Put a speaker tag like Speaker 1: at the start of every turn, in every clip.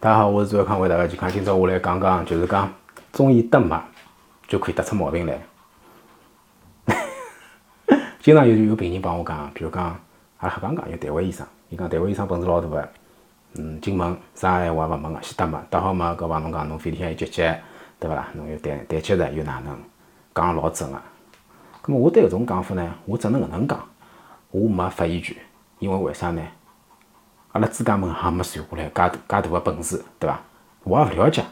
Speaker 1: 大家好，我是周康，为大家健康。今朝我来讲讲，就是讲中医搭脉就可以搭出毛病来。经常有有病人帮我讲，比如讲，阿拉瞎讲讲，有台湾医生，伊讲台湾医生本事老大个，嗯，进门啥闲话勿问个，先搭脉，搭好脉，搿帮侬讲侬肺里向有结节，对勿啦？侬有胆胆结石又哪能？讲老准个。咁么我对搿种讲法呢，我只能搿能讲，我没发言权，因为为啥呢？阿拉专家们还没传下来介大介大个本事，对伐？我也勿了解。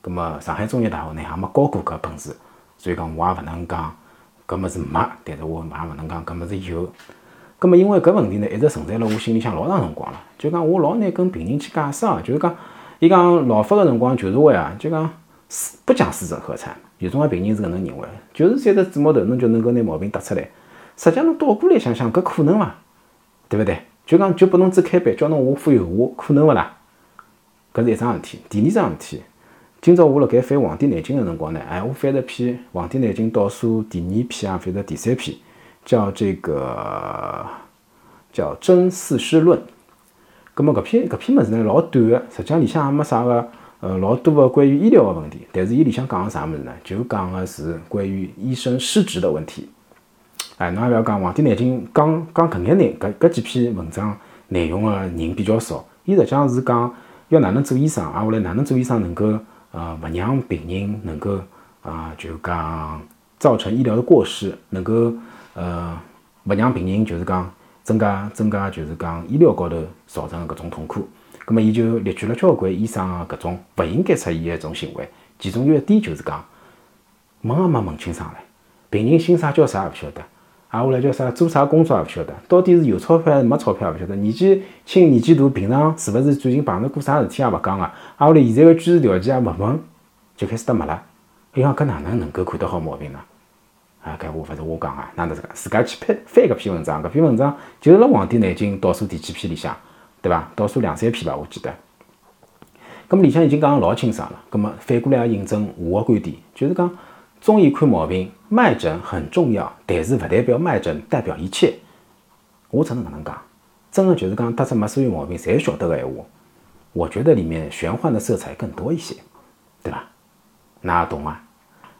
Speaker 1: 葛末上海中医大学呢，也没教过搿本事，所以讲我也勿能讲搿物事没，但是我也勿能讲搿物事有。葛末因为搿问题呢，一直存在辣我心里向老长辰光了。就讲我老难跟病人去解释啊，就是讲，伊讲老发个辰光就是会啊，就讲不讲四诊合参，有种个病人是搿能认为，就是三只指毛头侬就能够拿毛病搭出来。实际上侬倒过来想想，搿可能伐？对勿对？就讲就拨侬只开班，叫侬画副油画，可能勿啦？搿是一桩事体。第二桩事体，今朝我辣盖翻《黄帝内经》个辰光呢，哎，我翻了篇《黄帝内经》倒数第二篇啊，翻到第三篇，叫这个叫《真四师论》。葛末搿篇搿篇物事呢老短个，实际上里向也没啥个呃老多个关于医疗个问题，但是伊里向讲个啥物事呢？就讲个是关于医生失职的问题。哎，侬也勿要讲《黄帝内经》讲讲搿眼内搿搿几篇文章内容个人比较少。伊实际上是讲要哪能做医生，啊，后来哪能做医生能够呃勿让病人能够啊就讲造成医疗的过失，能够呃勿让病人就是讲增加增加就是讲医疗高头造成搿种痛苦。葛末伊就列举了交关医生个搿种勿应该出现个一种行为。其中有一点就是讲问也没问清爽唻，病人姓啥叫啥也勿晓得。啊，下来叫啥？做啥工作也勿晓得，到底是有钞票还是没钞票也勿晓得。年纪轻，年纪大，平常是勿是最近碰着过啥事体也勿讲个。啊，下来现在个居住条件也勿问，就开始得没了。伊讲搿哪能能够看得好毛病呢？啊，搿话勿是我讲个，哪能是个自家去翻翻搿篇文章？搿篇文章就是辣《黄帝内经》倒数第几篇里向，对伐？倒数两三篇吧，我记得。咁么里向已经讲得老清爽了。咁么反过来也印证我个观点，就是讲。中医看毛病，脉诊很重要，但是勿代表脉诊代表一切。我只能搿能讲，真的就是讲搭出没所有毛病侪晓得个闲话，我觉得里面玄幻的色彩更多一些，对伐？㑚懂啊？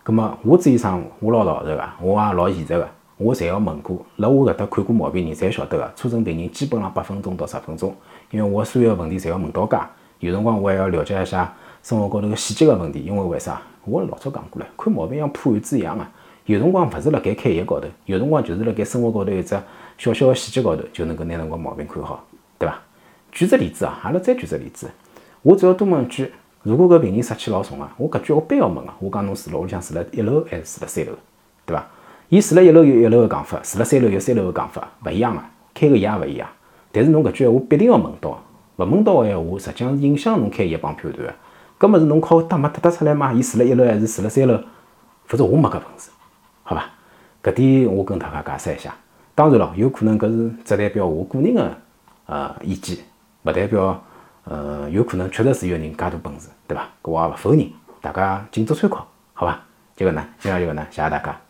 Speaker 1: 葛么我做医生，我老老实个，我也老现实个，我侪要问过，辣我搿搭看过毛病人侪晓得个，初诊病人基本上八分钟到十分钟，因为我所有问题侪要问到家，有辰光我还要了解一下生活高头个细节个问题，因为为啥？我老早讲过了，看毛病像破案子一样啊！有辰光勿是辣盖开药高头，有辰光就是辣盖生活高头一只小小个细节高头，就能够拿侬个毛病看好，对伐？举只例子啊，阿拉再举只例子，我只要多问一句：如果搿病人杀气老重啊，我搿句我必要问啊！我讲侬住辣屋里向住辣一楼还是住辣三楼，对伐？伊住辣一楼有一楼个讲法，住辣三楼有三楼个讲法，勿一样啊，开个药也勿一样。但是侬搿句话必定要问到，勿问到个闲话，实际上是影响侬开药帮判断个。搿么是侬靠搭没搭得出来吗？伊住辣一楼还是住辣三楼？否则我没搿本事，好吧？搿点我跟大家解释一下。当然了，有可能搿是只代表我个人的呃意见，勿代表呃有可能确实是有人介大本事，对伐？搿我也勿否认，大家仅作参考，好吧？就搿能，今朝就搿能，谢谢大家。